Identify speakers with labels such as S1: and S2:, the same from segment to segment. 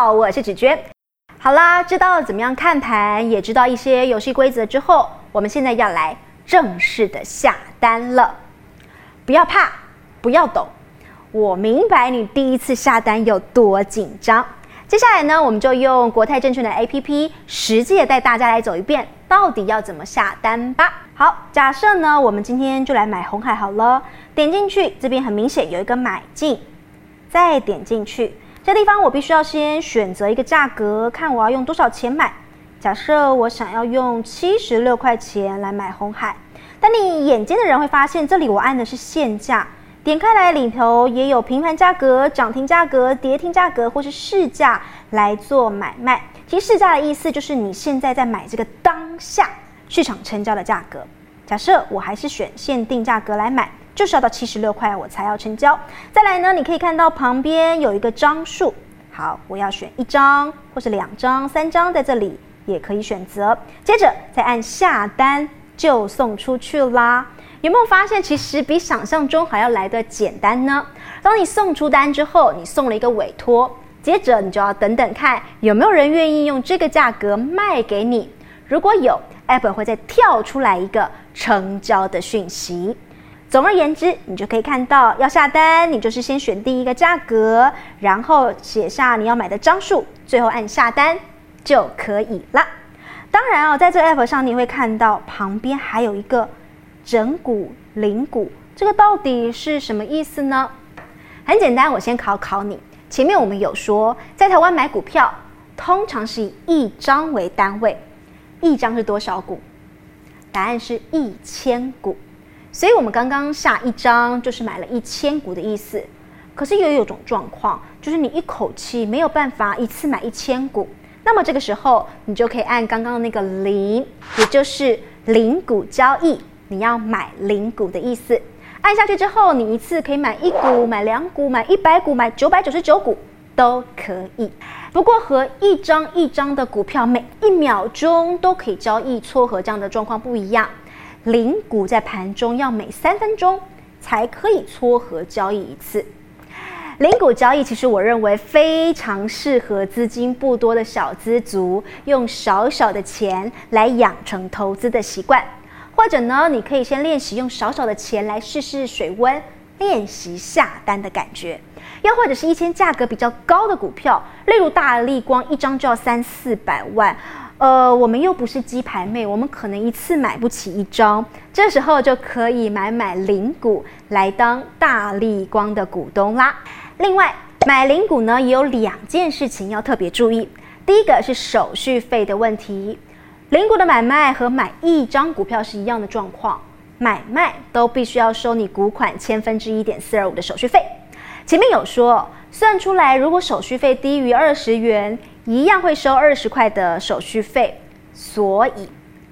S1: 好，我是芷娟。好啦，知道怎么样看盘，也知道一些游戏规则之后，我们现在要来正式的下单了。不要怕，不要抖，我明白你第一次下单有多紧张。接下来呢，我们就用国泰证券的 APP 实际的带大家来走一遍，到底要怎么下单吧。好，假设呢，我们今天就来买红海好了。点进去，这边很明显有一个买进，再点进去，这地方我必须要先选择一个价格，看我要用多少钱买。假设我想要用七十六块钱来买红海，但你眼尖的人会发现，这里我按的是现价。点开来，里头也有平盘价格、涨停价格、跌停价格，或是市价来做买卖。其实市价的意思就是你现在在买这个当下市场成交的价格。假设我还是选限定价格来买，就是要到七十六块我才要成交。再来呢，你可以看到旁边有一个张数，好，我要选一张或是两张、三张，在这里也可以选择。接着再按下单，就送出去啦。有没有发现，其实比想象中还要来的简单呢？当你送出单之后，你送了一个委托，接着你就要等等看有没有人愿意用这个价格卖给你。如果有，App 会再跳出来一个成交的讯息。总而言之，你就可以看到要下单，你就是先选定一个价格，然后写下你要买的张数，最后按下单就可以了。当然哦，在这个 App 上你会看到旁边还有一个。整股、零股，这个到底是什么意思呢？很简单，我先考考你。前面我们有说，在台湾买股票，通常是以一张为单位，一张是多少股？答案是一千股。所以，我们刚刚下一张就是买了一千股的意思。可是也有种状况，就是你一口气没有办法一次买一千股，那么这个时候你就可以按刚刚的那个零，也就是零股交易。你要买零股的意思，按下去之后，你一次可以买一股、买两股、买一百股、买九百九十九股都可以。不过和一张一张的股票每一秒钟都可以交易撮合这样的状况不一样，零股在盘中要每三分钟才可以撮合交易一次。零股交易其实我认为非常适合资金不多的小资族，用少少的钱来养成投资的习惯。或者呢，你可以先练习用少少的钱来试试水温，练习下单的感觉。又或者是一些价格比较高的股票，例如大力光，一张就要三四百万。呃，我们又不是鸡排妹，我们可能一次买不起一张，这时候就可以买买零股来当大力光的股东啦。另外，买零股呢也有两件事情要特别注意，第一个是手续费的问题。零股的买卖和买一张股票是一样的状况，买卖都必须要收你股款千分之一点四二五的手续费。前面有说，算出来如果手续费低于二十元，一样会收二十块的手续费。所以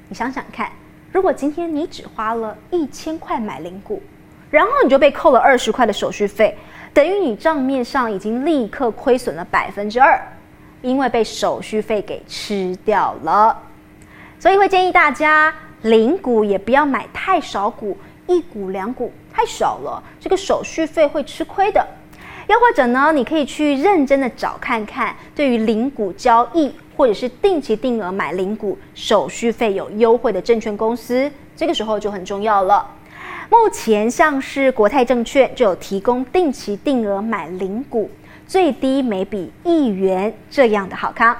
S1: 你想想看，如果今天你只花了一千块买零股，然后你就被扣了二十块的手续费，等于你账面上已经立刻亏损了百分之二，因为被手续费给吃掉了。所以会建议大家零股也不要买太少股，一股两股太少了，这个手续费会吃亏的。又或者呢，你可以去认真的找看看，对于零股交易或者是定期定额买零股，手续费有优惠的证券公司，这个时候就很重要了。目前像是国泰证券就有提供定期定额买零股，最低每笔一元这样的好康。